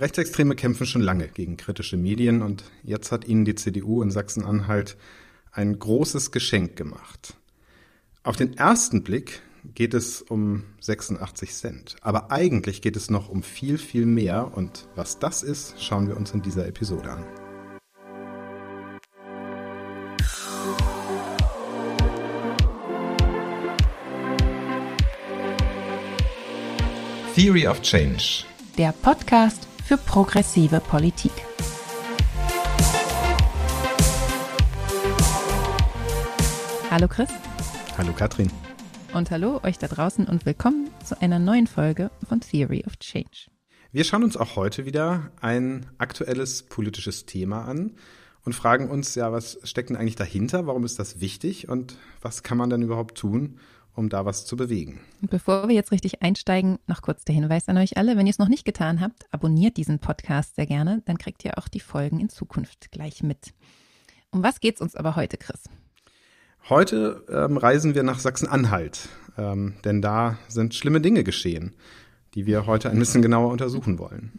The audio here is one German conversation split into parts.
Rechtsextreme kämpfen schon lange gegen kritische Medien und jetzt hat ihnen die CDU in Sachsen-Anhalt ein großes Geschenk gemacht. Auf den ersten Blick geht es um 86 Cent, aber eigentlich geht es noch um viel, viel mehr und was das ist, schauen wir uns in dieser Episode an. Theory of Change. Der Podcast für progressive Politik. Hallo Chris. Hallo Katrin. Und hallo euch da draußen und willkommen zu einer neuen Folge von Theory of Change. Wir schauen uns auch heute wieder ein aktuelles politisches Thema an und fragen uns, ja, was steckt denn eigentlich dahinter? Warum ist das wichtig? Und was kann man dann überhaupt tun, um da was zu bewegen. Und bevor wir jetzt richtig einsteigen, noch kurz der Hinweis an euch alle. Wenn ihr es noch nicht getan habt, abonniert diesen Podcast sehr gerne, dann kriegt ihr auch die Folgen in Zukunft gleich mit. Um was geht es uns aber heute, Chris? Heute ähm, reisen wir nach Sachsen-Anhalt, ähm, denn da sind schlimme Dinge geschehen, die wir heute ein bisschen genauer untersuchen wollen.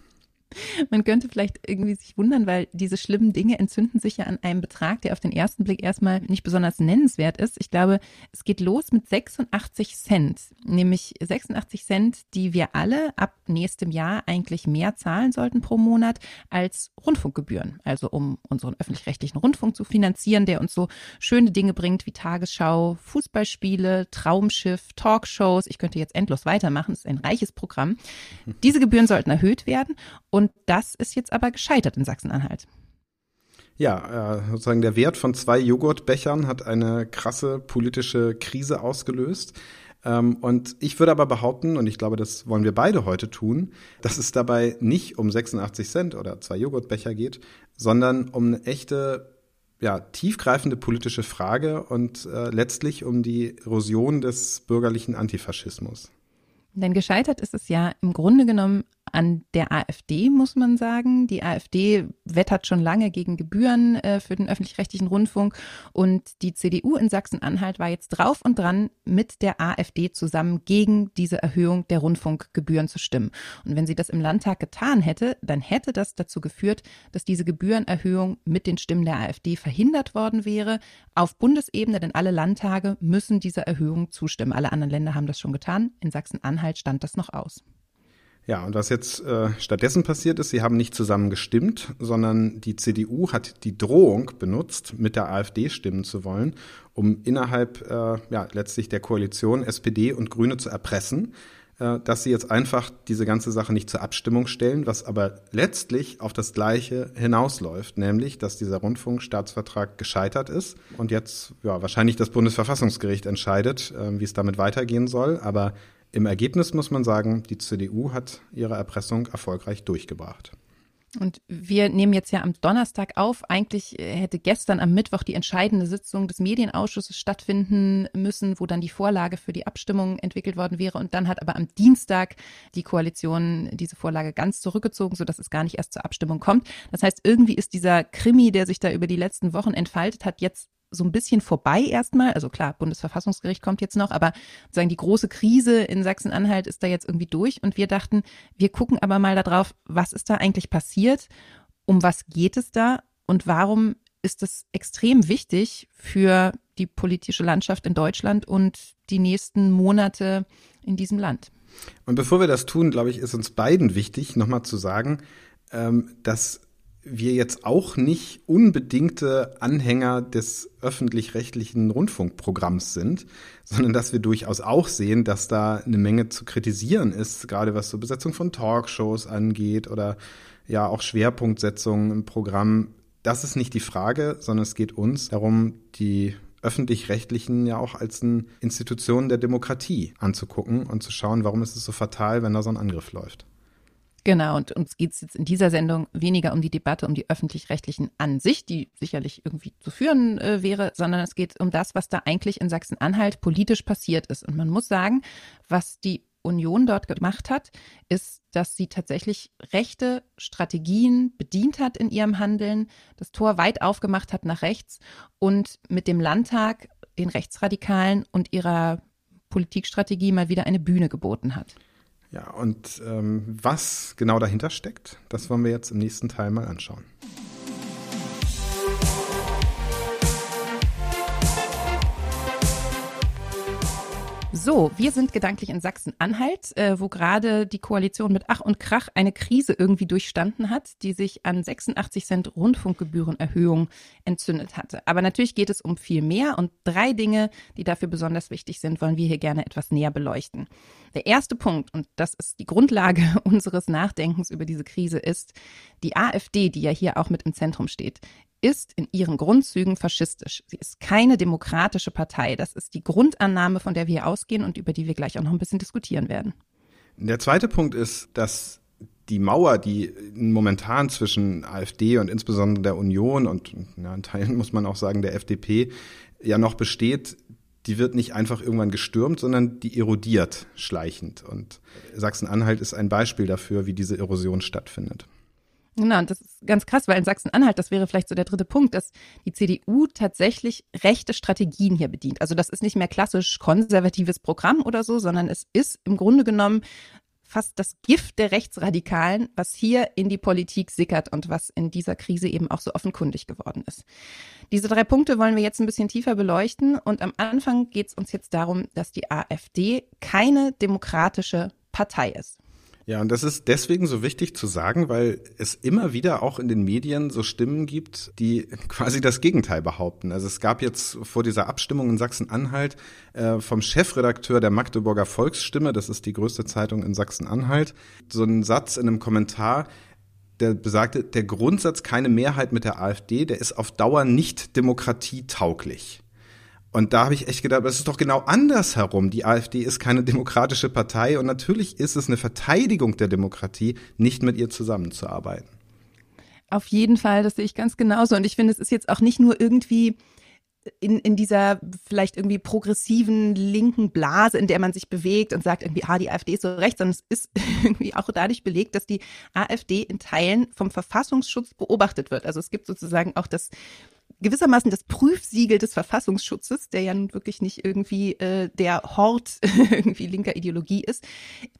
Man könnte vielleicht irgendwie sich wundern, weil diese schlimmen Dinge entzünden sich ja an einem Betrag, der auf den ersten Blick erstmal nicht besonders nennenswert ist. Ich glaube, es geht los mit 86 Cent, nämlich 86 Cent, die wir alle ab nächstem Jahr eigentlich mehr zahlen sollten pro Monat als Rundfunkgebühren. Also um unseren öffentlich-rechtlichen Rundfunk zu finanzieren, der uns so schöne Dinge bringt wie Tagesschau, Fußballspiele, Traumschiff, Talkshows. Ich könnte jetzt endlos weitermachen. Es ist ein reiches Programm. Diese Gebühren sollten erhöht werden. Und und das ist jetzt aber gescheitert in Sachsen-Anhalt. Ja, äh, sozusagen der Wert von zwei Joghurtbechern hat eine krasse politische Krise ausgelöst. Ähm, und ich würde aber behaupten, und ich glaube, das wollen wir beide heute tun, dass es dabei nicht um 86 Cent oder zwei Joghurtbecher geht, sondern um eine echte, ja, tiefgreifende politische Frage und äh, letztlich um die Erosion des bürgerlichen Antifaschismus. Denn gescheitert ist es ja im Grunde genommen an der AfD, muss man sagen. Die AfD wettert schon lange gegen Gebühren äh, für den öffentlich-rechtlichen Rundfunk und die CDU in Sachsen-Anhalt war jetzt drauf und dran, mit der AfD zusammen gegen diese Erhöhung der Rundfunkgebühren zu stimmen. Und wenn sie das im Landtag getan hätte, dann hätte das dazu geführt, dass diese Gebührenerhöhung mit den Stimmen der AfD verhindert worden wäre. Auf Bundesebene, denn alle Landtage müssen dieser Erhöhung zustimmen. Alle anderen Länder haben das schon getan. In Sachsen-Anhalt stand das noch aus. Ja, und was jetzt äh, stattdessen passiert ist, sie haben nicht zusammen gestimmt, sondern die CDU hat die Drohung benutzt, mit der AfD stimmen zu wollen, um innerhalb äh, ja, letztlich der Koalition SPD und Grüne zu erpressen, äh, dass sie jetzt einfach diese ganze Sache nicht zur Abstimmung stellen, was aber letztlich auf das Gleiche hinausläuft, nämlich, dass dieser Rundfunkstaatsvertrag gescheitert ist und jetzt ja, wahrscheinlich das Bundesverfassungsgericht entscheidet, äh, wie es damit weitergehen soll, aber im Ergebnis muss man sagen, die CDU hat ihre Erpressung erfolgreich durchgebracht. Und wir nehmen jetzt ja am Donnerstag auf. Eigentlich hätte gestern am Mittwoch die entscheidende Sitzung des Medienausschusses stattfinden müssen, wo dann die Vorlage für die Abstimmung entwickelt worden wäre. Und dann hat aber am Dienstag die Koalition diese Vorlage ganz zurückgezogen, sodass es gar nicht erst zur Abstimmung kommt. Das heißt, irgendwie ist dieser Krimi, der sich da über die letzten Wochen entfaltet hat, jetzt so ein bisschen vorbei erstmal. Also klar, Bundesverfassungsgericht kommt jetzt noch, aber sozusagen die große Krise in Sachsen-Anhalt ist da jetzt irgendwie durch. Und wir dachten, wir gucken aber mal darauf, was ist da eigentlich passiert? Um was geht es da? Und warum ist es extrem wichtig für die politische Landschaft in Deutschland und die nächsten Monate in diesem Land? Und bevor wir das tun, glaube ich, ist uns beiden wichtig, nochmal zu sagen, ähm, dass wir jetzt auch nicht unbedingte Anhänger des öffentlich-rechtlichen Rundfunkprogramms sind, sondern dass wir durchaus auch sehen, dass da eine Menge zu kritisieren ist, gerade was so Besetzung von Talkshows angeht oder ja auch Schwerpunktsetzungen im Programm. Das ist nicht die Frage, sondern es geht uns darum, die öffentlich-rechtlichen ja auch als eine Institution der Demokratie anzugucken und zu schauen, warum ist es so fatal, wenn da so ein Angriff läuft. Genau, und uns geht es jetzt in dieser Sendung weniger um die Debatte um die öffentlich-rechtlichen an sich, die sicherlich irgendwie zu führen äh, wäre, sondern es geht um das, was da eigentlich in Sachsen-Anhalt politisch passiert ist. Und man muss sagen, was die Union dort gemacht hat, ist, dass sie tatsächlich rechte Strategien bedient hat in ihrem Handeln, das Tor weit aufgemacht hat nach rechts und mit dem Landtag den Rechtsradikalen und ihrer Politikstrategie mal wieder eine Bühne geboten hat. Ja, und ähm, was genau dahinter steckt, das wollen wir jetzt im nächsten Teil mal anschauen. So, wir sind gedanklich in Sachsen-Anhalt, äh, wo gerade die Koalition mit Ach und Krach eine Krise irgendwie durchstanden hat, die sich an 86 Cent Rundfunkgebührenerhöhung entzündet hatte. Aber natürlich geht es um viel mehr und drei Dinge, die dafür besonders wichtig sind, wollen wir hier gerne etwas näher beleuchten. Der erste Punkt, und das ist die Grundlage unseres Nachdenkens über diese Krise, ist, die AfD, die ja hier auch mit im Zentrum steht, ist in ihren Grundzügen faschistisch. Sie ist keine demokratische Partei. Das ist die Grundannahme, von der wir ausgehen und über die wir gleich auch noch ein bisschen diskutieren werden. Der zweite Punkt ist, dass die Mauer, die momentan zwischen AfD und insbesondere der Union und ja, in Teilen muss man auch sagen der FDP ja noch besteht, die wird nicht einfach irgendwann gestürmt, sondern die erodiert schleichend. Und Sachsen-Anhalt ist ein Beispiel dafür, wie diese Erosion stattfindet. Genau, und das ist ganz krass, weil in Sachsen-Anhalt, das wäre vielleicht so der dritte Punkt, dass die CDU tatsächlich rechte Strategien hier bedient. Also das ist nicht mehr klassisch konservatives Programm oder so, sondern es ist im Grunde genommen fast das Gift der Rechtsradikalen, was hier in die Politik sickert und was in dieser Krise eben auch so offenkundig geworden ist. Diese drei Punkte wollen wir jetzt ein bisschen tiefer beleuchten und am Anfang geht es uns jetzt darum, dass die AfD keine demokratische Partei ist. Ja, und das ist deswegen so wichtig zu sagen, weil es immer wieder auch in den Medien so Stimmen gibt, die quasi das Gegenteil behaupten. Also es gab jetzt vor dieser Abstimmung in Sachsen-Anhalt äh, vom Chefredakteur der Magdeburger Volksstimme, das ist die größte Zeitung in Sachsen-Anhalt, so einen Satz in einem Kommentar, der besagte, der Grundsatz keine Mehrheit mit der AfD, der ist auf Dauer nicht demokratietauglich. Und da habe ich echt gedacht, es ist doch genau andersherum. Die AfD ist keine demokratische Partei und natürlich ist es eine Verteidigung der Demokratie, nicht mit ihr zusammenzuarbeiten. Auf jeden Fall, das sehe ich ganz genauso. Und ich finde, es ist jetzt auch nicht nur irgendwie in, in dieser vielleicht irgendwie progressiven linken Blase, in der man sich bewegt und sagt irgendwie, ah, die AfD ist so rechts, sondern es ist irgendwie auch dadurch belegt, dass die AfD in Teilen vom Verfassungsschutz beobachtet wird. Also es gibt sozusagen auch das gewissermaßen das Prüfsiegel des Verfassungsschutzes, der ja nun wirklich nicht irgendwie äh, der Hort irgendwie linker Ideologie ist.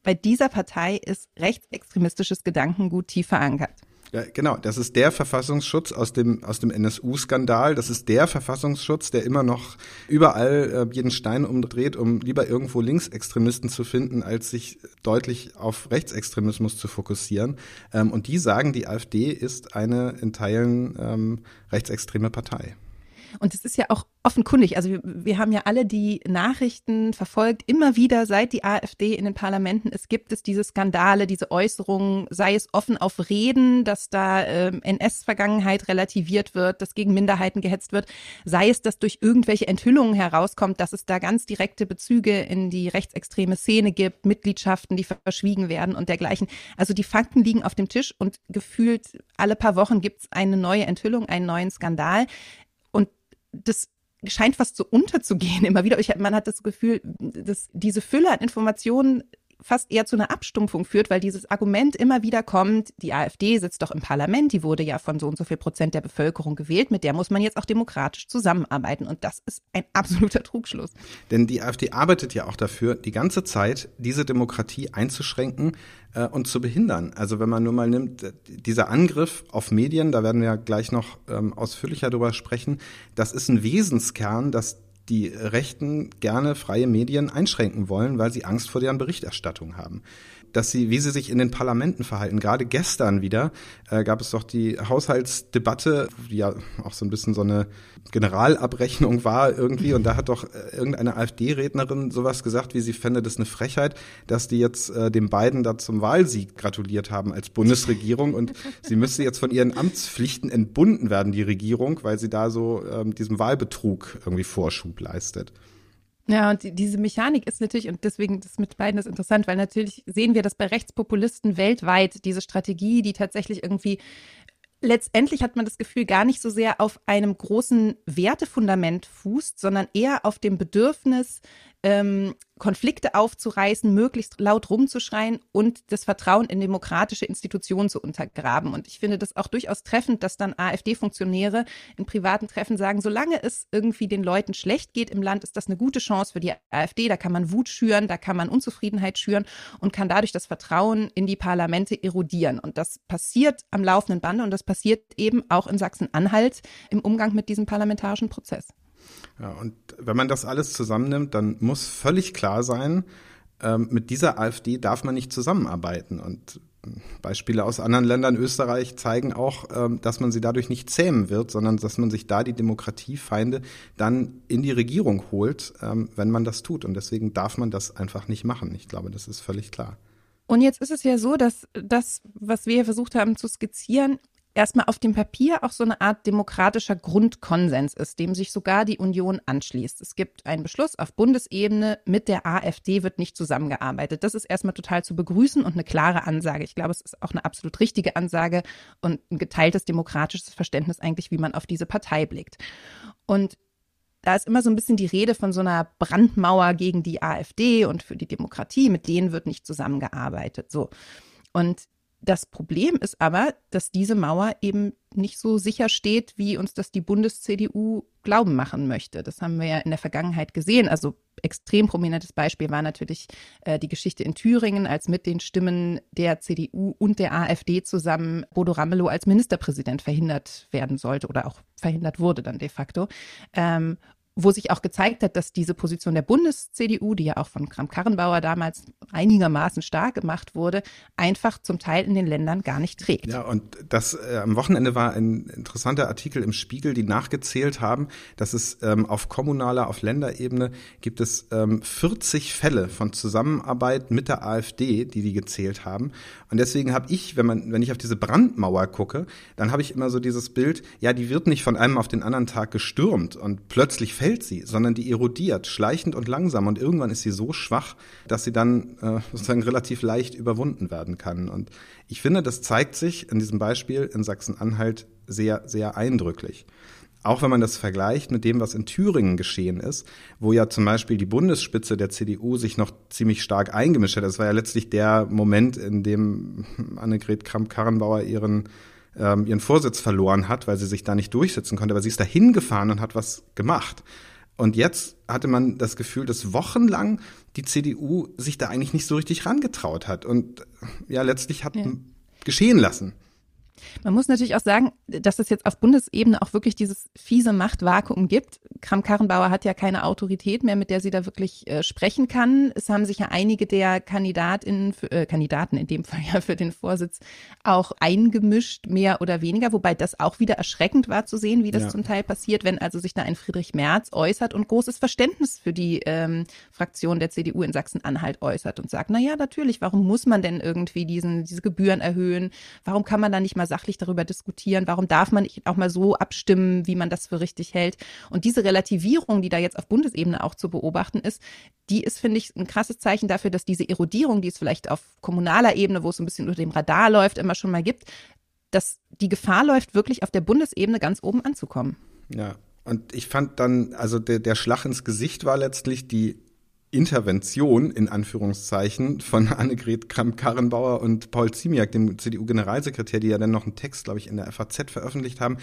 Bei dieser Partei ist rechtsextremistisches Gedankengut tief verankert. Ja, genau. Das ist der Verfassungsschutz aus dem, aus dem NSU-Skandal. Das ist der Verfassungsschutz, der immer noch überall äh, jeden Stein umdreht, um lieber irgendwo Linksextremisten zu finden, als sich deutlich auf Rechtsextremismus zu fokussieren. Ähm, und die sagen, die AfD ist eine in Teilen ähm, rechtsextreme Partei. Und es ist ja auch offenkundig. Also wir, wir haben ja alle die Nachrichten verfolgt, immer wieder, seit die AfD in den Parlamenten ist, gibt es diese Skandale, diese Äußerungen, sei es offen auf Reden, dass da ähm, NS-Vergangenheit relativiert wird, dass gegen Minderheiten gehetzt wird, sei es, dass durch irgendwelche Enthüllungen herauskommt, dass es da ganz direkte Bezüge in die rechtsextreme Szene gibt, Mitgliedschaften, die verschwiegen werden und dergleichen. Also die Fakten liegen auf dem Tisch und gefühlt alle paar Wochen gibt es eine neue Enthüllung, einen neuen Skandal das scheint fast so unterzugehen immer wieder. Ich, man hat das Gefühl, dass diese Fülle an Informationen fast eher zu einer Abstumpfung führt, weil dieses Argument immer wieder kommt, die AfD sitzt doch im Parlament, die wurde ja von so und so viel Prozent der Bevölkerung gewählt, mit der muss man jetzt auch demokratisch zusammenarbeiten. Und das ist ein absoluter Trugschluss. Denn die AfD arbeitet ja auch dafür, die ganze Zeit diese Demokratie einzuschränken äh, und zu behindern. Also wenn man nur mal nimmt, dieser Angriff auf Medien, da werden wir gleich noch ähm, ausführlicher drüber sprechen, das ist ein Wesenskern, dass die Rechten gerne freie Medien einschränken wollen, weil sie Angst vor deren Berichterstattung haben dass sie, wie sie sich in den Parlamenten verhalten. Gerade gestern wieder äh, gab es doch die Haushaltsdebatte, die ja auch so ein bisschen so eine Generalabrechnung war irgendwie. Und da hat doch äh, irgendeine AfD-Rednerin sowas gesagt, wie sie fände das eine Frechheit, dass die jetzt äh, dem beiden da zum Wahlsieg gratuliert haben als Bundesregierung. Und sie müsste jetzt von ihren Amtspflichten entbunden werden, die Regierung, weil sie da so ähm, diesem Wahlbetrug irgendwie Vorschub leistet. Ja, und diese Mechanik ist natürlich, und deswegen das mit beiden ist interessant, weil natürlich sehen wir das bei Rechtspopulisten weltweit, diese Strategie, die tatsächlich irgendwie letztendlich hat man das Gefühl gar nicht so sehr auf einem großen Wertefundament fußt, sondern eher auf dem Bedürfnis, ähm, Konflikte aufzureißen, möglichst laut rumzuschreien und das Vertrauen in demokratische Institutionen zu untergraben. Und ich finde das auch durchaus treffend, dass dann AfD-Funktionäre in privaten Treffen sagen, solange es irgendwie den Leuten schlecht geht im Land, ist das eine gute Chance für die AfD. Da kann man Wut schüren, da kann man Unzufriedenheit schüren und kann dadurch das Vertrauen in die Parlamente erodieren. Und das passiert am laufenden Bande und das passiert eben auch in Sachsen-Anhalt im Umgang mit diesem parlamentarischen Prozess. Ja, und wenn man das alles zusammennimmt, dann muss völlig klar sein, ähm, mit dieser AfD darf man nicht zusammenarbeiten. Und Beispiele aus anderen Ländern, Österreich, zeigen auch, ähm, dass man sie dadurch nicht zähmen wird, sondern dass man sich da die Demokratiefeinde dann in die Regierung holt, ähm, wenn man das tut. Und deswegen darf man das einfach nicht machen. Ich glaube, das ist völlig klar. Und jetzt ist es ja so, dass das, was wir versucht haben zu skizzieren, erstmal auf dem Papier auch so eine Art demokratischer Grundkonsens ist, dem sich sogar die Union anschließt. Es gibt einen Beschluss auf Bundesebene, mit der AfD wird nicht zusammengearbeitet. Das ist erstmal total zu begrüßen und eine klare Ansage. Ich glaube, es ist auch eine absolut richtige Ansage und ein geteiltes demokratisches Verständnis eigentlich, wie man auf diese Partei blickt. Und da ist immer so ein bisschen die Rede von so einer Brandmauer gegen die AfD und für die Demokratie, mit denen wird nicht zusammengearbeitet. So. Und das Problem ist aber, dass diese Mauer eben nicht so sicher steht, wie uns das die Bundes-CDU glauben machen möchte. Das haben wir ja in der Vergangenheit gesehen. Also extrem prominentes Beispiel war natürlich äh, die Geschichte in Thüringen, als mit den Stimmen der CDU und der AfD zusammen Bodo Ramelow als Ministerpräsident verhindert werden sollte oder auch verhindert wurde dann de facto. Ähm, wo sich auch gezeigt hat, dass diese Position der Bundes-CDU, die ja auch von Kram-Karrenbauer damals einigermaßen stark gemacht wurde, einfach zum Teil in den Ländern gar nicht trägt. Ja, und das äh, am Wochenende war ein interessanter Artikel im Spiegel, die nachgezählt haben, dass es ähm, auf kommunaler, auf Länderebene gibt es ähm, 40 Fälle von Zusammenarbeit mit der AfD, die die gezählt haben. Und deswegen habe ich, wenn man, wenn ich auf diese Brandmauer gucke, dann habe ich immer so dieses Bild, ja, die wird nicht von einem auf den anderen Tag gestürmt und plötzlich fällt fällt sie, sondern die erodiert, schleichend und langsam. Und irgendwann ist sie so schwach, dass sie dann äh, sozusagen relativ leicht überwunden werden kann. Und ich finde, das zeigt sich in diesem Beispiel in Sachsen-Anhalt sehr, sehr eindrücklich. Auch wenn man das vergleicht mit dem, was in Thüringen geschehen ist, wo ja zum Beispiel die Bundesspitze der CDU sich noch ziemlich stark eingemischt hat. Das war ja letztlich der Moment, in dem Annegret Kramp-Karrenbauer ihren ähm, ihren Vorsitz verloren hat, weil sie sich da nicht durchsetzen konnte, aber sie ist da hingefahren und hat was gemacht. Und jetzt hatte man das Gefühl, dass wochenlang die CDU sich da eigentlich nicht so richtig rangetraut hat und ja letztlich hat ja. geschehen lassen. Man muss natürlich auch sagen, dass es jetzt auf Bundesebene auch wirklich dieses fiese Machtvakuum gibt. Kram-Karrenbauer hat ja keine Autorität mehr, mit der sie da wirklich äh, sprechen kann. Es haben sich ja einige der Kandidatinnen, für, äh, Kandidaten in dem Fall ja für den Vorsitz auch eingemischt, mehr oder weniger, wobei das auch wieder erschreckend war zu sehen, wie das ja. zum Teil passiert, wenn also sich da ein Friedrich Merz äußert und großes Verständnis für die ähm, Fraktion der CDU in Sachsen-Anhalt äußert und sagt, na ja, natürlich, warum muss man denn irgendwie diesen, diese Gebühren erhöhen? Warum kann man da nicht mal sachlich darüber diskutieren? Warum darf man nicht auch mal so abstimmen, wie man das für richtig hält? Und diese Relativierung, die da jetzt auf Bundesebene auch zu beobachten ist, die ist, finde ich, ein krasses Zeichen dafür, dass diese Erodierung, die es vielleicht auf kommunaler Ebene, wo es ein bisschen unter dem Radar läuft, immer schon mal gibt, dass die Gefahr läuft, wirklich auf der Bundesebene ganz oben anzukommen. Ja, und ich fand dann, also der, der Schlag ins Gesicht war letztlich die Intervention in Anführungszeichen von Annegret Kramp-Karrenbauer und Paul Ziemiak, dem CDU-Generalsekretär, die ja dann noch einen Text, glaube ich, in der FAZ veröffentlicht haben,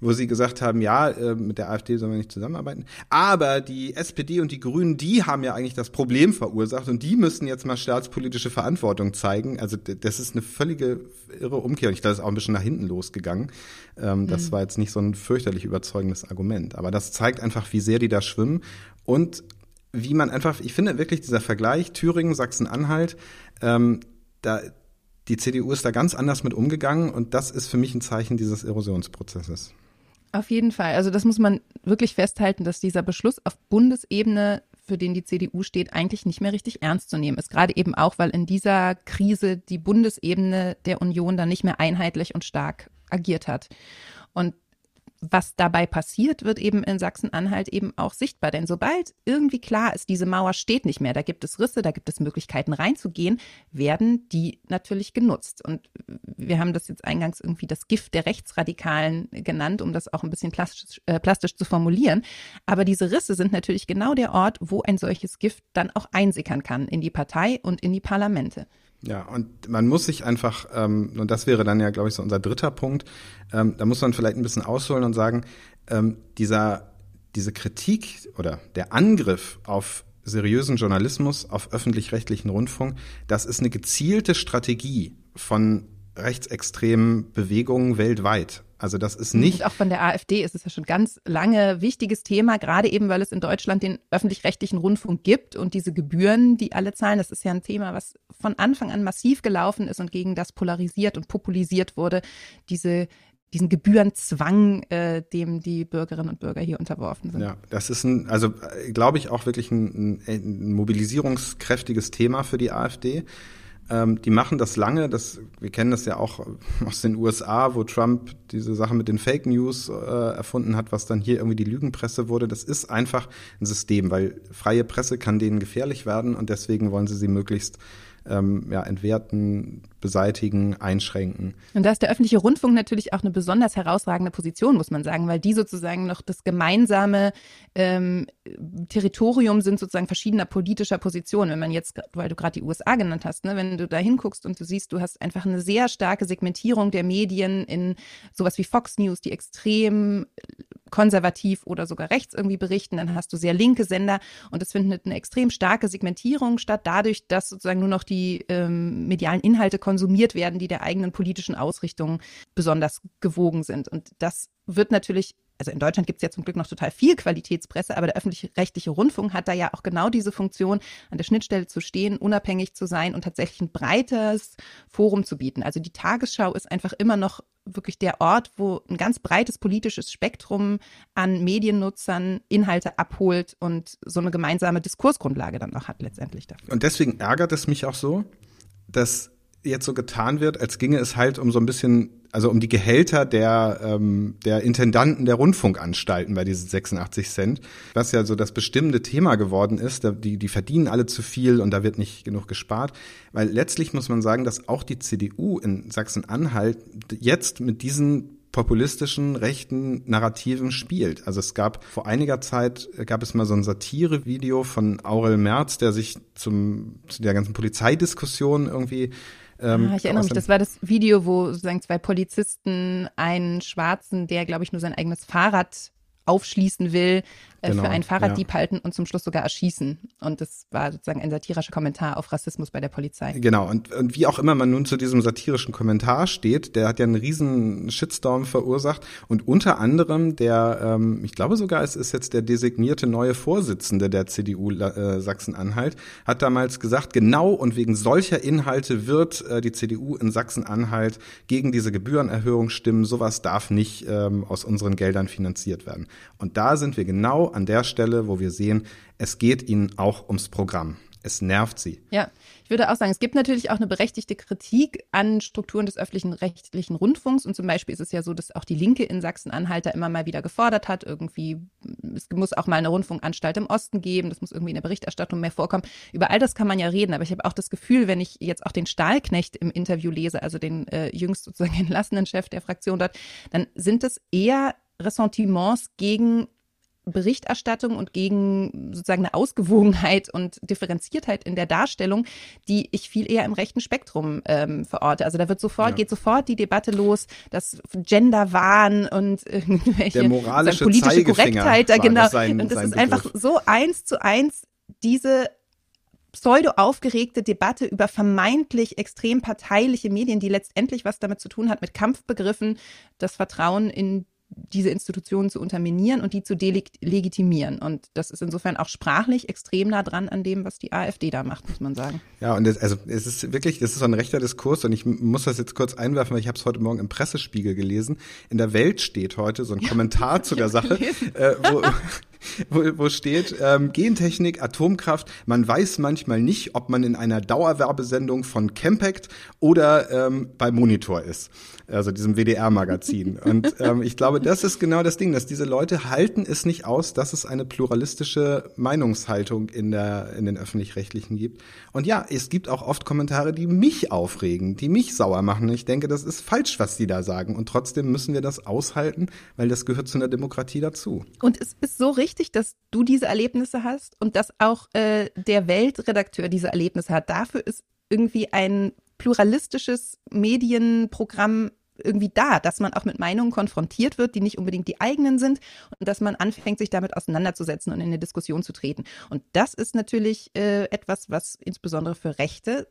wo sie gesagt haben, ja, äh, mit der AfD sollen wir nicht zusammenarbeiten. Aber die SPD und die Grünen, die haben ja eigentlich das Problem verursacht und die müssen jetzt mal staatspolitische Verantwortung zeigen. Also das ist eine völlige irre Umkehr und ich glaube, das ist auch ein bisschen nach hinten losgegangen. Ähm, das mhm. war jetzt nicht so ein fürchterlich überzeugendes Argument. Aber das zeigt einfach, wie sehr die da schwimmen und wie man einfach, ich finde wirklich dieser Vergleich Thüringen, Sachsen-Anhalt, ähm, da die CDU ist da ganz anders mit umgegangen und das ist für mich ein Zeichen dieses Erosionsprozesses. Auf jeden Fall. Also das muss man wirklich festhalten, dass dieser Beschluss auf Bundesebene, für den die CDU steht, eigentlich nicht mehr richtig ernst zu nehmen ist. Gerade eben auch, weil in dieser Krise die Bundesebene der Union dann nicht mehr einheitlich und stark agiert hat. Und was dabei passiert, wird eben in Sachsen-Anhalt eben auch sichtbar. Denn sobald irgendwie klar ist, diese Mauer steht nicht mehr, da gibt es Risse, da gibt es Möglichkeiten reinzugehen, werden die natürlich genutzt. Und wir haben das jetzt eingangs irgendwie das Gift der Rechtsradikalen genannt, um das auch ein bisschen plastisch, äh, plastisch zu formulieren. Aber diese Risse sind natürlich genau der Ort, wo ein solches Gift dann auch einsickern kann in die Partei und in die Parlamente. Ja, und man muss sich einfach, ähm, und das wäre dann ja, glaube ich, so unser dritter Punkt, ähm, da muss man vielleicht ein bisschen ausholen und sagen, ähm, dieser, diese Kritik oder der Angriff auf seriösen Journalismus, auf öffentlich-rechtlichen Rundfunk, das ist eine gezielte Strategie von rechtsextremen Bewegungen weltweit. Also das ist nicht. Und auch von der AfD ist es ja schon ganz lange wichtiges Thema, gerade eben, weil es in Deutschland den öffentlich-rechtlichen Rundfunk gibt und diese Gebühren, die alle zahlen, das ist ja ein Thema, was von Anfang an massiv gelaufen ist und gegen das polarisiert und populisiert wurde. Diese diesen Gebührenzwang, äh, dem die Bürgerinnen und Bürger hier unterworfen sind. Ja, das ist ein, also glaube ich auch wirklich ein, ein mobilisierungskräftiges Thema für die AfD. Ähm, die machen das lange, das, wir kennen das ja auch aus den USA, wo Trump diese Sache mit den Fake News äh, erfunden hat, was dann hier irgendwie die Lügenpresse wurde. Das ist einfach ein System, weil freie Presse kann denen gefährlich werden und deswegen wollen sie sie möglichst ähm, ja, entwerten, beseitigen, einschränken. Und da ist der öffentliche Rundfunk natürlich auch eine besonders herausragende Position, muss man sagen, weil die sozusagen noch das gemeinsame ähm, Territorium sind sozusagen verschiedener politischer Positionen. Wenn man jetzt, weil du gerade die USA genannt hast, ne, wenn du da hinguckst und du siehst, du hast einfach eine sehr starke Segmentierung der Medien in sowas wie Fox News, die extrem konservativ oder sogar rechts irgendwie berichten, dann hast du sehr linke Sender und es findet eine extrem starke Segmentierung statt, dadurch, dass sozusagen nur noch die ähm, medialen Inhalte konsumiert werden, die der eigenen politischen Ausrichtung besonders gewogen sind. Und das wird natürlich also in Deutschland gibt es ja zum Glück noch total viel Qualitätspresse, aber der öffentlich-rechtliche Rundfunk hat da ja auch genau diese Funktion, an der Schnittstelle zu stehen, unabhängig zu sein und tatsächlich ein breites Forum zu bieten. Also die Tagesschau ist einfach immer noch wirklich der Ort, wo ein ganz breites politisches Spektrum an Mediennutzern Inhalte abholt und so eine gemeinsame Diskursgrundlage dann auch hat letztendlich dafür. Und deswegen ärgert es mich auch so, dass jetzt so getan wird, als ginge es halt um so ein bisschen, also um die Gehälter der, ähm, der Intendanten der Rundfunkanstalten bei diesen 86 Cent, was ja so das bestimmende Thema geworden ist. Die, die verdienen alle zu viel und da wird nicht genug gespart. Weil letztlich muss man sagen, dass auch die CDU in Sachsen-Anhalt jetzt mit diesen populistischen rechten Narrativen spielt. Also es gab vor einiger Zeit gab es mal so ein Satire-Video von Aurel Merz, der sich zum zu der ganzen Polizeidiskussion irgendwie ähm, ah, ich erinnere mich, das war das Video, wo sozusagen zwei Polizisten einen Schwarzen, der, glaube ich, nur sein eigenes Fahrrad aufschließen will, äh, genau, für einen Fahrraddieb ja. halten und zum Schluss sogar erschießen. Und das war sozusagen ein satirischer Kommentar auf Rassismus bei der Polizei. Genau, und, und wie auch immer man nun zu diesem satirischen Kommentar steht, der hat ja einen riesen Shitstorm verursacht. Und unter anderem der, ähm, ich glaube sogar, es ist jetzt der designierte neue Vorsitzende der CDU äh, Sachsen-Anhalt, hat damals gesagt, genau und wegen solcher Inhalte wird äh, die CDU in Sachsen-Anhalt gegen diese Gebührenerhöhung stimmen. Sowas darf nicht ähm, aus unseren Geldern finanziert werden. Und da sind wir genau an der Stelle, wo wir sehen, es geht ihnen auch ums Programm. Es nervt sie. Ja, ich würde auch sagen, es gibt natürlich auch eine berechtigte Kritik an Strukturen des öffentlichen rechtlichen Rundfunks. Und zum Beispiel ist es ja so, dass auch die Linke in Sachsen-Anhalt da immer mal wieder gefordert hat, irgendwie, es muss auch mal eine Rundfunkanstalt im Osten geben, das muss irgendwie in der Berichterstattung mehr vorkommen. Über all das kann man ja reden, aber ich habe auch das Gefühl, wenn ich jetzt auch den Stahlknecht im Interview lese, also den äh, jüngst sozusagen entlassenen Chef der Fraktion dort, dann sind es eher Ressentiments gegen Berichterstattung und gegen sozusagen eine Ausgewogenheit und Differenziertheit in der Darstellung, die ich viel eher im rechten Spektrum ähm, verorte. Also da wird sofort, ja. geht sofort die Debatte los, das Genderwahn und irgendwelche der moralische politische Korrektheit, da genau. Das sein, und das ist Begriff. einfach so eins zu eins diese pseudo aufgeregte Debatte über vermeintlich extrem parteiliche Medien, die letztendlich was damit zu tun hat mit Kampfbegriffen, das Vertrauen in diese Institutionen zu unterminieren und die zu delegitimieren. Und das ist insofern auch sprachlich extrem nah dran an dem, was die AfD da macht, muss man sagen. Ja, und das, also es ist wirklich, das ist so ein rechter Diskurs und ich muss das jetzt kurz einwerfen, weil ich habe es heute Morgen im Pressespiegel gelesen. In der Welt steht heute so ein ja, Kommentar zu der Sache, äh, wo, wo, wo steht, ähm, Gentechnik, Atomkraft, man weiß manchmal nicht, ob man in einer Dauerwerbesendung von Campact oder ähm, bei Monitor ist, also diesem WDR-Magazin. Und ähm, ich glaube, das ist genau das Ding, dass diese Leute halten es nicht aus, dass es eine pluralistische Meinungshaltung in, der, in den Öffentlich-Rechtlichen gibt. Und ja, es gibt auch oft Kommentare, die mich aufregen, die mich sauer machen. Ich denke, das ist falsch, was die da sagen. Und trotzdem müssen wir das aushalten, weil das gehört zu einer Demokratie dazu. Und es ist so richtig, dass du diese Erlebnisse hast und dass auch äh, der Weltredakteur diese Erlebnisse hat. Dafür ist irgendwie ein pluralistisches Medienprogramm irgendwie da, dass man auch mit Meinungen konfrontiert wird, die nicht unbedingt die eigenen sind und dass man anfängt, sich damit auseinanderzusetzen und in eine Diskussion zu treten. Und das ist natürlich äh, etwas, was insbesondere für Rechte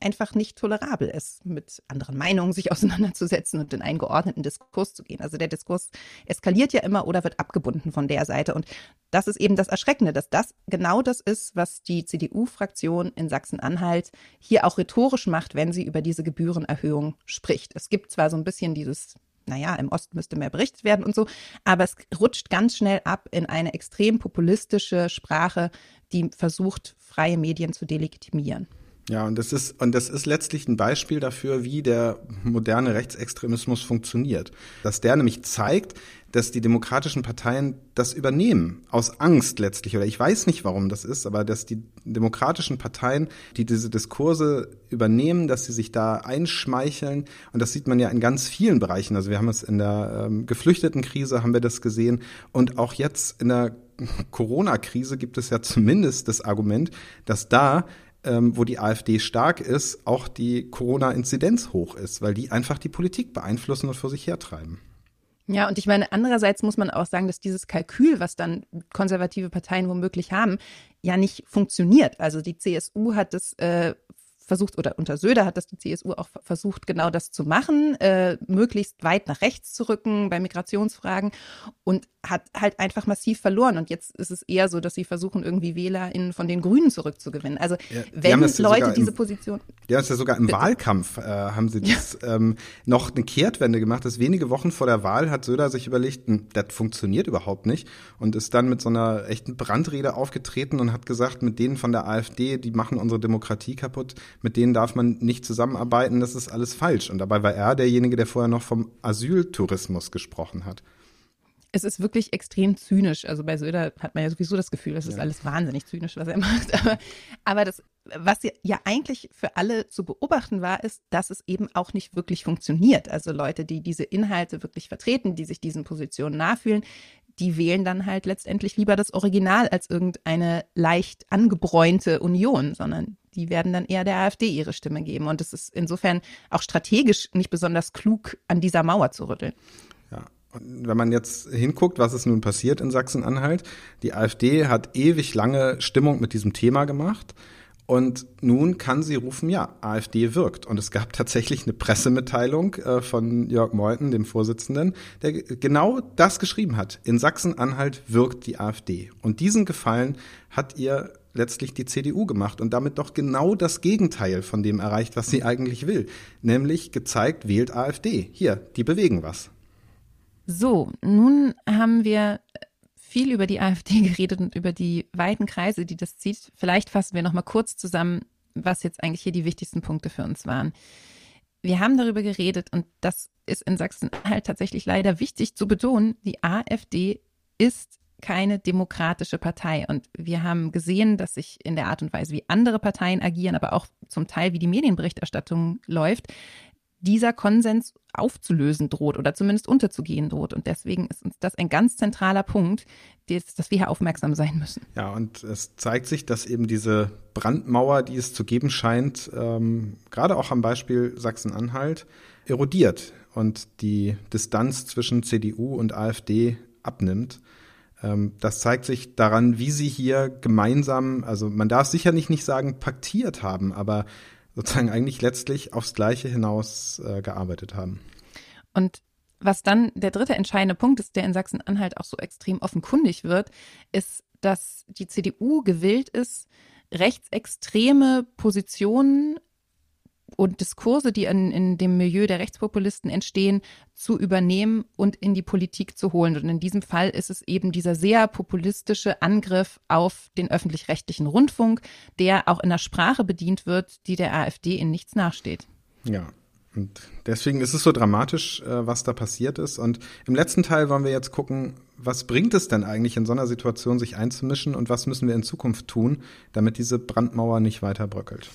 einfach nicht tolerabel ist, mit anderen Meinungen sich auseinanderzusetzen und in einen geordneten Diskurs zu gehen. Also der Diskurs eskaliert ja immer oder wird abgebunden von der Seite. Und das ist eben das Erschreckende, dass das genau das ist, was die CDU-Fraktion in Sachsen-Anhalt hier auch rhetorisch macht, wenn sie über diese Gebührenerhöhung spricht. Es gibt zwar so ein bisschen dieses naja, im Osten müsste mehr berichtet werden und so, aber es rutscht ganz schnell ab in eine extrem populistische Sprache, die versucht, freie Medien zu delegitimieren. Ja, und das ist, und das ist letztlich ein Beispiel dafür, wie der moderne Rechtsextremismus funktioniert. Dass der nämlich zeigt, dass die demokratischen Parteien das übernehmen, aus Angst letztlich, oder ich weiß nicht, warum das ist, aber dass die demokratischen Parteien, die diese Diskurse übernehmen, dass sie sich da einschmeicheln, und das sieht man ja in ganz vielen Bereichen, also wir haben es in der ähm, Geflüchtetenkrise, haben wir das gesehen, und auch jetzt in der Corona-Krise gibt es ja zumindest das Argument, dass da ähm, wo die AfD stark ist, auch die Corona-Inzidenz hoch ist, weil die einfach die Politik beeinflussen und vor sich hertreiben. Ja, und ich meine, andererseits muss man auch sagen, dass dieses Kalkül, was dann konservative Parteien womöglich haben, ja nicht funktioniert. Also die CSU hat das äh, versucht, oder unter Söder hat das die CSU auch versucht, genau das zu machen, äh, möglichst weit nach rechts zu rücken bei Migrationsfragen und hat halt einfach massiv verloren. Und jetzt ist es eher so, dass sie versuchen, irgendwie WählerInnen von den Grünen zurückzugewinnen. Also ja, wenn Leute ja diese im, Position. Die haben es ja sogar im Wahlkampf, äh, haben sie das ja. ähm, noch eine Kehrtwende gemacht. Das wenige Wochen vor der Wahl hat Söder sich überlegt, hm, das funktioniert überhaupt nicht und ist dann mit so einer echten Brandrede aufgetreten und hat gesagt, mit denen von der AfD, die machen unsere Demokratie kaputt, mit denen darf man nicht zusammenarbeiten, das ist alles falsch. Und dabei war er derjenige, der vorher noch vom Asyltourismus gesprochen hat es ist wirklich extrem zynisch. Also bei Söder hat man ja sowieso das Gefühl, das ist ja. alles wahnsinnig zynisch, was er macht. Aber, aber das, was ja eigentlich für alle zu beobachten war, ist, dass es eben auch nicht wirklich funktioniert. Also Leute, die diese Inhalte wirklich vertreten, die sich diesen Positionen nachfühlen, die wählen dann halt letztendlich lieber das Original als irgendeine leicht angebräunte Union, sondern die werden dann eher der AfD ihre Stimme geben. Und es ist insofern auch strategisch nicht besonders klug, an dieser Mauer zu rütteln. Und wenn man jetzt hinguckt, was ist nun passiert in Sachsen-Anhalt, die AfD hat ewig lange Stimmung mit diesem Thema gemacht. Und nun kann sie rufen, ja, AfD wirkt. Und es gab tatsächlich eine Pressemitteilung äh, von Jörg Meuthen, dem Vorsitzenden, der genau das geschrieben hat. In Sachsen-Anhalt wirkt die AfD. Und diesen Gefallen hat ihr letztlich die CDU gemacht und damit doch genau das Gegenteil von dem erreicht, was sie eigentlich will. Nämlich gezeigt, wählt AfD. Hier, die bewegen was. So, nun haben wir viel über die AfD geredet und über die weiten Kreise, die das zieht. Vielleicht fassen wir noch mal kurz zusammen, was jetzt eigentlich hier die wichtigsten Punkte für uns waren. Wir haben darüber geredet und das ist in Sachsen halt tatsächlich leider wichtig zu betonen. Die AfD ist keine demokratische Partei. Und wir haben gesehen, dass sich in der Art und Weise, wie andere Parteien agieren, aber auch zum Teil, wie die Medienberichterstattung läuft, dieser Konsens aufzulösen droht oder zumindest unterzugehen droht. Und deswegen ist uns das ein ganz zentraler Punkt, dass, wir hier aufmerksam sein müssen. Ja, und es zeigt sich, dass eben diese Brandmauer, die es zu geben scheint, ähm, gerade auch am Beispiel Sachsen-Anhalt, erodiert und die Distanz zwischen CDU und AfD abnimmt. Ähm, das zeigt sich daran, wie sie hier gemeinsam, also man darf sicherlich nicht sagen paktiert haben, aber sozusagen eigentlich letztlich aufs Gleiche hinaus äh, gearbeitet haben. Und was dann der dritte entscheidende Punkt ist, der in Sachsen-Anhalt auch so extrem offenkundig wird, ist, dass die CDU gewillt ist, rechtsextreme Positionen und Diskurse, die in, in dem Milieu der Rechtspopulisten entstehen, zu übernehmen und in die Politik zu holen. Und in diesem Fall ist es eben dieser sehr populistische Angriff auf den öffentlich-rechtlichen Rundfunk, der auch in der Sprache bedient wird, die der AfD in nichts nachsteht. Ja, und deswegen ist es so dramatisch, äh, was da passiert ist. Und im letzten Teil wollen wir jetzt gucken, was bringt es denn eigentlich in so einer Situation, sich einzumischen und was müssen wir in Zukunft tun, damit diese Brandmauer nicht weiter bröckelt.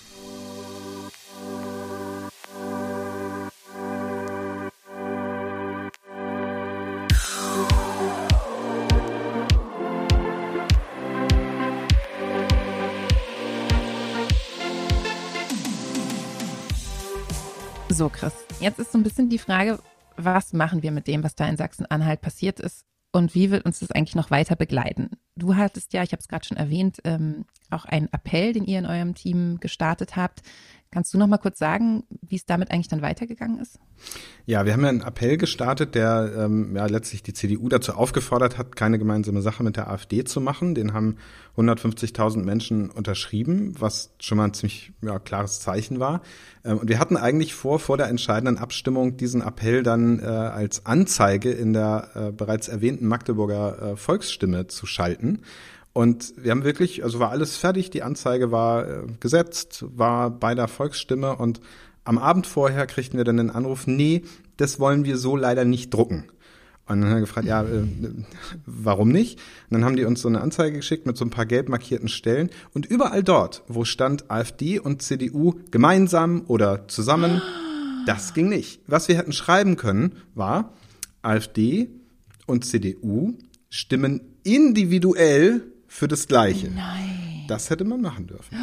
So, Chris, jetzt ist so ein bisschen die Frage, was machen wir mit dem, was da in Sachsen-Anhalt passiert ist und wie wird uns das eigentlich noch weiter begleiten? Du hattest ja, ich habe es gerade schon erwähnt, ähm, auch einen Appell, den ihr in eurem Team gestartet habt. Kannst du noch mal kurz sagen, wie es damit eigentlich dann weitergegangen ist? Ja, wir haben ja einen Appell gestartet, der ähm, ja letztlich die CDU dazu aufgefordert hat, keine gemeinsame Sache mit der AfD zu machen. Den haben 150.000 Menschen unterschrieben, was schon mal ein ziemlich ja, klares Zeichen war. Ähm, und wir hatten eigentlich vor, vor der entscheidenden Abstimmung diesen Appell dann äh, als Anzeige in der äh, bereits erwähnten Magdeburger äh, Volksstimme zu schalten. Und wir haben wirklich, also war alles fertig, die Anzeige war äh, gesetzt, war bei der Volksstimme und am Abend vorher kriegten wir dann den Anruf, nee, das wollen wir so leider nicht drucken. Und dann haben wir gefragt, ja, äh, warum nicht? Und dann haben die uns so eine Anzeige geschickt mit so ein paar gelb markierten Stellen. Und überall dort, wo stand AfD und CDU gemeinsam oder zusammen, das ging nicht. Was wir hätten schreiben können, war, AfD und CDU stimmen individuell für das Gleiche. Nein. Das hätte man machen dürfen.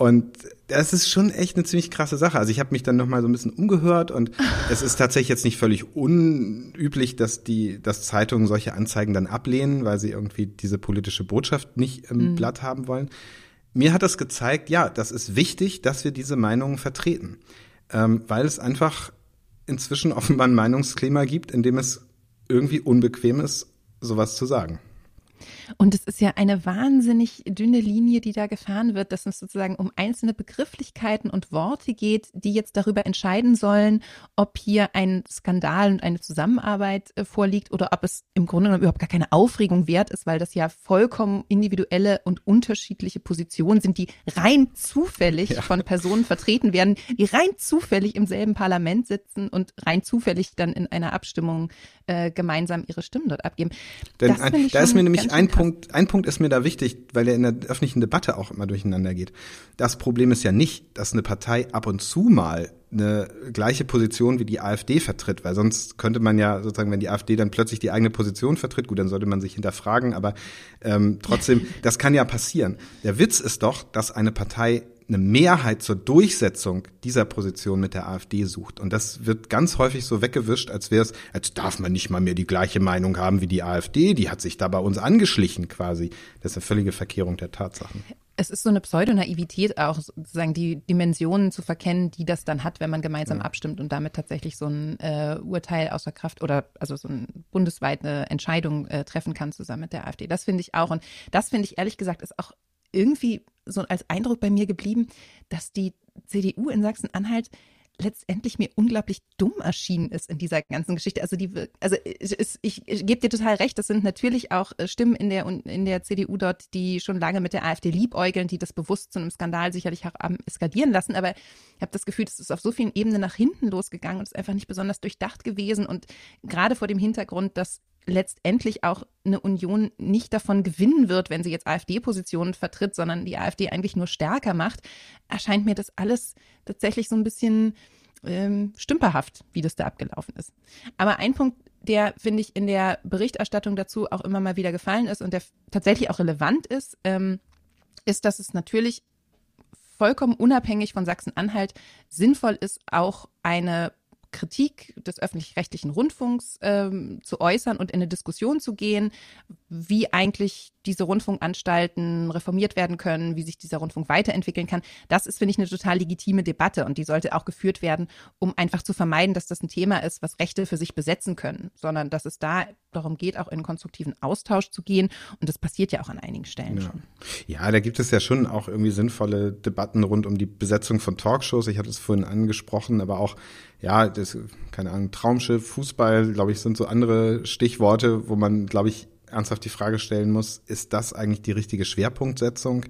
Und das ist schon echt eine ziemlich krasse Sache. Also ich habe mich dann noch mal so ein bisschen umgehört und es ist tatsächlich jetzt nicht völlig unüblich, dass die, dass Zeitungen solche Anzeigen dann ablehnen, weil sie irgendwie diese politische Botschaft nicht im mhm. Blatt haben wollen. Mir hat das gezeigt, ja, das ist wichtig, dass wir diese Meinungen vertreten, ähm, weil es einfach inzwischen offenbar ein Meinungsklima gibt, in dem es irgendwie unbequem ist, sowas zu sagen. Und es ist ja eine wahnsinnig dünne Linie, die da gefahren wird, dass es sozusagen um einzelne Begrifflichkeiten und Worte geht, die jetzt darüber entscheiden sollen, ob hier ein Skandal und eine Zusammenarbeit äh, vorliegt oder ob es im Grunde genommen überhaupt gar keine Aufregung wert ist, weil das ja vollkommen individuelle und unterschiedliche Positionen sind, die rein zufällig ja. von Personen vertreten werden, die rein zufällig im selben Parlament sitzen und rein zufällig dann in einer Abstimmung äh, gemeinsam ihre Stimmen dort abgeben. Denn ein, da ist mir nämlich ein Punkt, ein Punkt ist mir da wichtig, weil der in der öffentlichen Debatte auch immer durcheinander geht. Das Problem ist ja nicht, dass eine Partei ab und zu mal eine gleiche Position wie die AfD vertritt, weil sonst könnte man ja sozusagen, wenn die AfD dann plötzlich die eigene Position vertritt, gut, dann sollte man sich hinterfragen, aber ähm, trotzdem, das kann ja passieren. Der Witz ist doch, dass eine Partei eine Mehrheit zur Durchsetzung dieser Position mit der AfD sucht. Und das wird ganz häufig so weggewischt, als wäre es, als darf man nicht mal mehr die gleiche Meinung haben wie die AfD. Die hat sich da bei uns angeschlichen quasi. Das ist eine völlige Verkehrung der Tatsachen. Es ist so eine Pseudonaivität auch, sozusagen die Dimensionen zu verkennen, die das dann hat, wenn man gemeinsam ja. abstimmt und damit tatsächlich so ein äh, Urteil außer Kraft oder also so eine bundesweit eine Entscheidung äh, treffen kann zusammen mit der AfD. Das finde ich auch. Und das finde ich ehrlich gesagt ist auch irgendwie so als Eindruck bei mir geblieben, dass die CDU in Sachsen-Anhalt letztendlich mir unglaublich dumm erschienen ist in dieser ganzen Geschichte. Also die, also ich, ich, ich gebe dir total recht, das sind natürlich auch äh, Stimmen in der in der CDU dort, die schon lange mit der AfD liebäugeln, die das bewusst zu einem Skandal sicherlich auch haben eskalieren lassen. Aber ich habe das Gefühl, es ist auf so vielen Ebenen nach hinten losgegangen und ist einfach nicht besonders durchdacht gewesen. Und gerade vor dem Hintergrund, dass letztendlich auch eine Union nicht davon gewinnen wird, wenn sie jetzt AfD-Positionen vertritt, sondern die AfD eigentlich nur stärker macht, erscheint mir das alles tatsächlich so ein bisschen ähm, stümperhaft, wie das da abgelaufen ist. Aber ein Punkt, der, finde ich, in der Berichterstattung dazu auch immer mal wieder gefallen ist und der tatsächlich auch relevant ist, ähm, ist, dass es natürlich vollkommen unabhängig von Sachsen-Anhalt sinnvoll ist, auch eine Kritik des öffentlich-rechtlichen Rundfunks ähm, zu äußern und in eine Diskussion zu gehen, wie eigentlich diese Rundfunkanstalten reformiert werden können, wie sich dieser Rundfunk weiterentwickeln kann. Das ist, finde ich, eine total legitime Debatte und die sollte auch geführt werden, um einfach zu vermeiden, dass das ein Thema ist, was Rechte für sich besetzen können, sondern dass es da darum geht, auch in konstruktiven Austausch zu gehen. Und das passiert ja auch an einigen Stellen ja. schon. Ja, da gibt es ja schon auch irgendwie sinnvolle Debatten rund um die Besetzung von Talkshows. Ich hatte es vorhin angesprochen, aber auch ja, das, keine Ahnung, Traumschiff, Fußball, glaube ich, sind so andere Stichworte, wo man, glaube ich, ernsthaft die Frage stellen muss, ist das eigentlich die richtige Schwerpunktsetzung?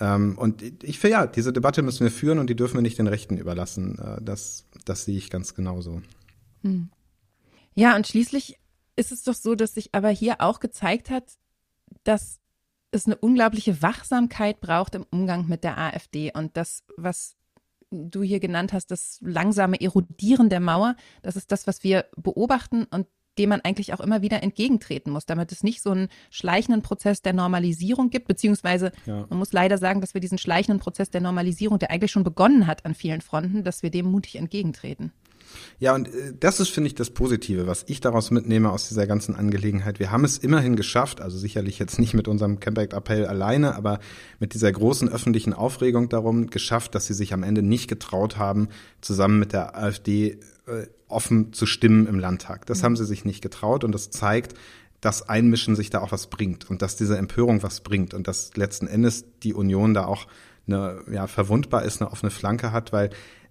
Ähm, und ich finde ja, diese Debatte müssen wir führen und die dürfen wir nicht den Rechten überlassen. Äh, das, das sehe ich ganz genauso. Hm. Ja, und schließlich ist es doch so, dass sich aber hier auch gezeigt hat, dass es eine unglaubliche Wachsamkeit braucht im Umgang mit der AfD und das, was du hier genannt hast, das langsame Erodieren der Mauer, das ist das, was wir beobachten und dem man eigentlich auch immer wieder entgegentreten muss, damit es nicht so einen schleichenden Prozess der Normalisierung gibt, beziehungsweise ja. man muss leider sagen, dass wir diesen schleichenden Prozess der Normalisierung, der eigentlich schon begonnen hat an vielen Fronten, dass wir dem mutig entgegentreten. Ja, und äh, das ist, finde ich, das Positive, was ich daraus mitnehme aus dieser ganzen Angelegenheit. Wir haben es immerhin geschafft, also sicherlich jetzt nicht mit unserem Campaign-Appell alleine, aber mit dieser großen öffentlichen Aufregung darum geschafft, dass sie sich am Ende nicht getraut haben, zusammen mit der AfD äh, offen zu stimmen im Landtag. Das mhm. haben sie sich nicht getraut und das zeigt, dass Einmischen sich da auch was bringt und dass diese Empörung was bringt und dass letzten Endes die Union da auch eine, ja, verwundbar ist, eine offene Flanke hat, weil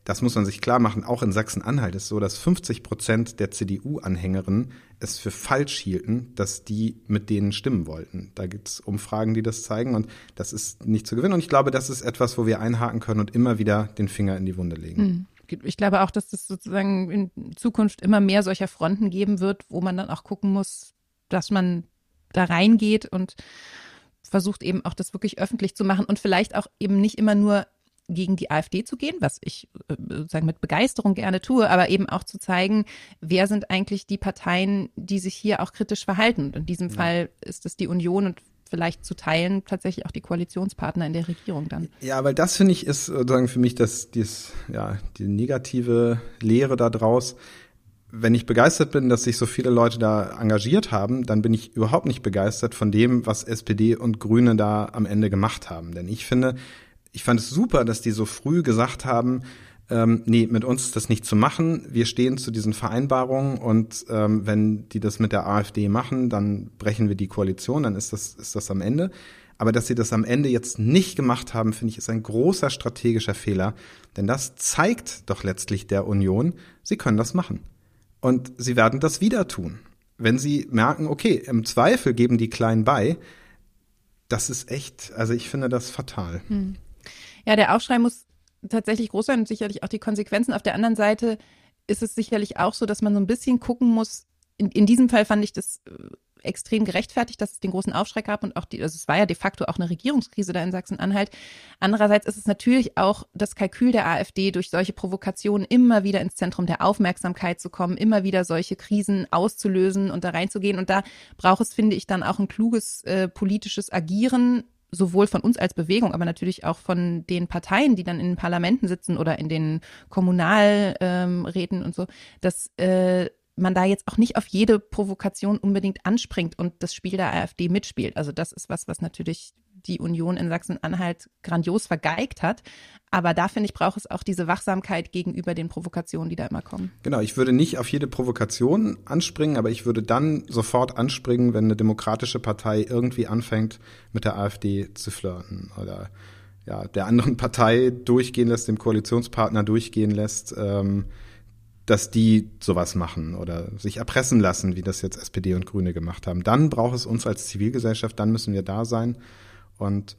das muss man sich klar machen, auch in Sachsen-Anhalt ist so, dass 50 Prozent der CDU-Anhängerinnen es für falsch hielten, dass die mit denen stimmen wollten. Da gibt es Umfragen, die das zeigen und das ist nicht zu gewinnen. Und ich glaube, das ist etwas, wo wir einhaken können und immer wieder den Finger in die Wunde legen. Mhm ich glaube auch, dass es das sozusagen in Zukunft immer mehr solcher Fronten geben wird, wo man dann auch gucken muss, dass man da reingeht und versucht eben auch das wirklich öffentlich zu machen und vielleicht auch eben nicht immer nur gegen die AfD zu gehen, was ich äh, sozusagen mit Begeisterung gerne tue, aber eben auch zu zeigen, wer sind eigentlich die Parteien, die sich hier auch kritisch verhalten. Und in diesem ja. Fall ist es die Union und vielleicht zu teilen tatsächlich auch die Koalitionspartner in der Regierung dann. Ja, weil das finde ich ist sozusagen für mich das, dies, ja, die negative Lehre da draus. Wenn ich begeistert bin, dass sich so viele Leute da engagiert haben, dann bin ich überhaupt nicht begeistert von dem, was SPD und Grüne da am Ende gemacht haben. Denn ich finde, ich fand es super, dass die so früh gesagt haben, ähm, nee, mit uns ist das nicht zu machen. Wir stehen zu diesen Vereinbarungen und ähm, wenn die das mit der AfD machen, dann brechen wir die Koalition, dann ist das, ist das am Ende. Aber dass sie das am Ende jetzt nicht gemacht haben, finde ich, ist ein großer strategischer Fehler. Denn das zeigt doch letztlich der Union, sie können das machen. Und sie werden das wieder tun. Wenn sie merken, okay, im Zweifel geben die Kleinen bei, das ist echt, also ich finde das fatal. Hm. Ja, der Aufschrei muss tatsächlich groß sein und sicherlich auch die Konsequenzen. Auf der anderen Seite ist es sicherlich auch so, dass man so ein bisschen gucken muss. In, in diesem Fall fand ich das äh, extrem gerechtfertigt, dass es den großen Aufschrei gab und auch die, also es war ja de facto auch eine Regierungskrise da in Sachsen-Anhalt. Andererseits ist es natürlich auch das Kalkül der AfD, durch solche Provokationen immer wieder ins Zentrum der Aufmerksamkeit zu kommen, immer wieder solche Krisen auszulösen und da reinzugehen. Und da braucht es, finde ich, dann auch ein kluges äh, politisches Agieren sowohl von uns als Bewegung, aber natürlich auch von den Parteien, die dann in den Parlamenten sitzen oder in den Kommunalräten ähm, und so, dass äh, man da jetzt auch nicht auf jede Provokation unbedingt anspringt und das Spiel der AfD mitspielt. Also das ist was, was natürlich die Union in Sachsen-Anhalt grandios vergeigt hat. Aber da finde ich, braucht es auch diese Wachsamkeit gegenüber den Provokationen, die da immer kommen. Genau, ich würde nicht auf jede Provokation anspringen, aber ich würde dann sofort anspringen, wenn eine demokratische Partei irgendwie anfängt, mit der AfD zu flirten oder ja, der anderen Partei durchgehen lässt, dem Koalitionspartner durchgehen lässt, ähm, dass die sowas machen oder sich erpressen lassen, wie das jetzt SPD und Grüne gemacht haben. Dann braucht es uns als Zivilgesellschaft, dann müssen wir da sein. Und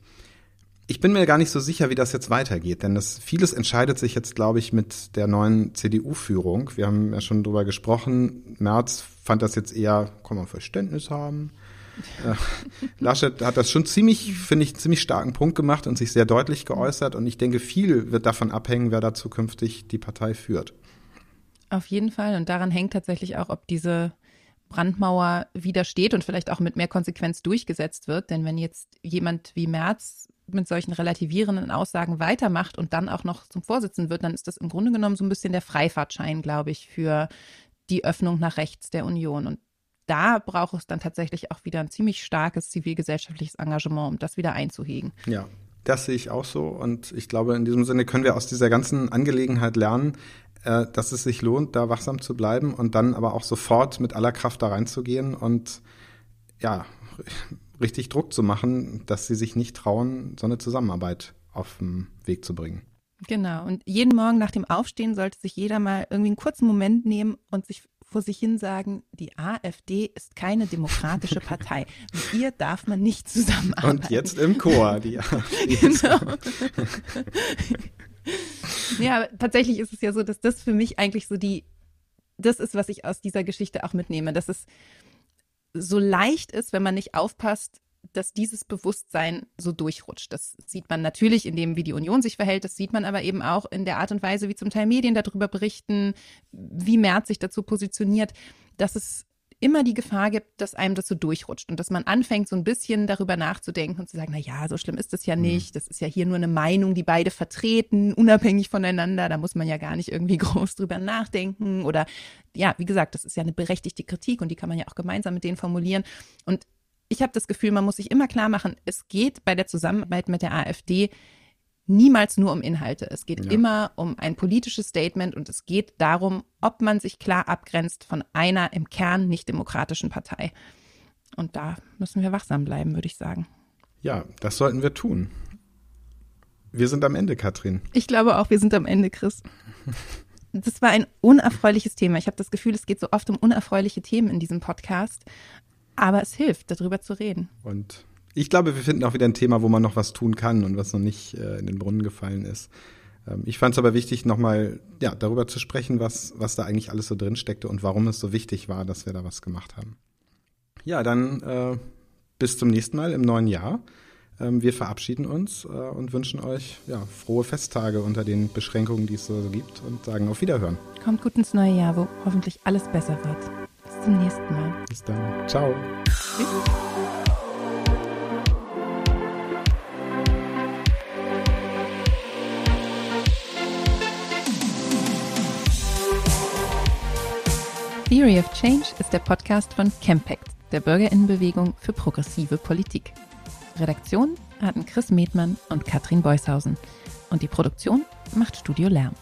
ich bin mir gar nicht so sicher, wie das jetzt weitergeht, denn das vieles entscheidet sich jetzt, glaube ich, mit der neuen CDU-Führung. Wir haben ja schon drüber gesprochen. Merz fand das jetzt eher, kann man Verständnis haben. Äh, Laschet hat das schon ziemlich, finde ich, ziemlich starken Punkt gemacht und sich sehr deutlich geäußert. Und ich denke, viel wird davon abhängen, wer da zukünftig die Partei führt. Auf jeden Fall. Und daran hängt tatsächlich auch, ob diese Brandmauer widersteht und vielleicht auch mit mehr Konsequenz durchgesetzt wird. Denn wenn jetzt jemand wie Merz mit solchen relativierenden Aussagen weitermacht und dann auch noch zum Vorsitzenden wird, dann ist das im Grunde genommen so ein bisschen der Freifahrtschein, glaube ich, für die Öffnung nach rechts der Union. Und da braucht es dann tatsächlich auch wieder ein ziemlich starkes zivilgesellschaftliches Engagement, um das wieder einzuhegen. Ja, das sehe ich auch so. Und ich glaube, in diesem Sinne können wir aus dieser ganzen Angelegenheit lernen, äh, dass es sich lohnt, da wachsam zu bleiben und dann aber auch sofort mit aller Kraft da reinzugehen und ja, richtig Druck zu machen, dass sie sich nicht trauen, so eine Zusammenarbeit auf den Weg zu bringen. Genau. Und jeden Morgen nach dem Aufstehen sollte sich jeder mal irgendwie einen kurzen Moment nehmen und sich vor sich hin sagen, die AfD ist keine demokratische Partei. Mit ihr darf man nicht zusammenarbeiten. Und jetzt im Chor, die AfD. Genau. ja, tatsächlich ist es ja so, dass das für mich eigentlich so die, das ist, was ich aus dieser Geschichte auch mitnehme, dass es so leicht ist, wenn man nicht aufpasst, dass dieses Bewusstsein so durchrutscht. Das sieht man natürlich in dem, wie die Union sich verhält. Das sieht man aber eben auch in der Art und Weise, wie zum Teil Medien darüber berichten, wie Merz sich dazu positioniert, dass es immer die Gefahr gibt, dass einem das so durchrutscht und dass man anfängt, so ein bisschen darüber nachzudenken und zu sagen, na ja, so schlimm ist das ja mhm. nicht. Das ist ja hier nur eine Meinung, die beide vertreten, unabhängig voneinander. Da muss man ja gar nicht irgendwie groß drüber nachdenken oder ja, wie gesagt, das ist ja eine berechtigte Kritik und die kann man ja auch gemeinsam mit denen formulieren. Und ich habe das Gefühl, man muss sich immer klar machen, es geht bei der Zusammenarbeit mit der AfD niemals nur um Inhalte. Es geht ja. immer um ein politisches Statement und es geht darum, ob man sich klar abgrenzt von einer im Kern nicht demokratischen Partei. Und da müssen wir wachsam bleiben, würde ich sagen. Ja, das sollten wir tun. Wir sind am Ende, Katrin. Ich glaube auch, wir sind am Ende, Chris. Das war ein unerfreuliches Thema. Ich habe das Gefühl, es geht so oft um unerfreuliche Themen in diesem Podcast. Aber es hilft, darüber zu reden. Und ich glaube, wir finden auch wieder ein Thema, wo man noch was tun kann und was noch nicht äh, in den Brunnen gefallen ist. Ähm, ich fand es aber wichtig, nochmal ja, darüber zu sprechen, was, was da eigentlich alles so drin steckte und warum es so wichtig war, dass wir da was gemacht haben. Ja, dann äh, bis zum nächsten Mal im neuen Jahr. Ähm, wir verabschieden uns äh, und wünschen euch ja, frohe Festtage unter den Beschränkungen, die es so gibt und sagen auf Wiederhören. Kommt gut ins neue Jahr, wo hoffentlich alles besser wird. Bis zum nächsten Mal. Bis dann. Ciao. Tschüss. Theory of Change ist der Podcast von Campact, der Bürgerinnenbewegung für progressive Politik. Redaktion hatten Chris Medmann und Katrin Beushausen und die Produktion macht Studio Lärm.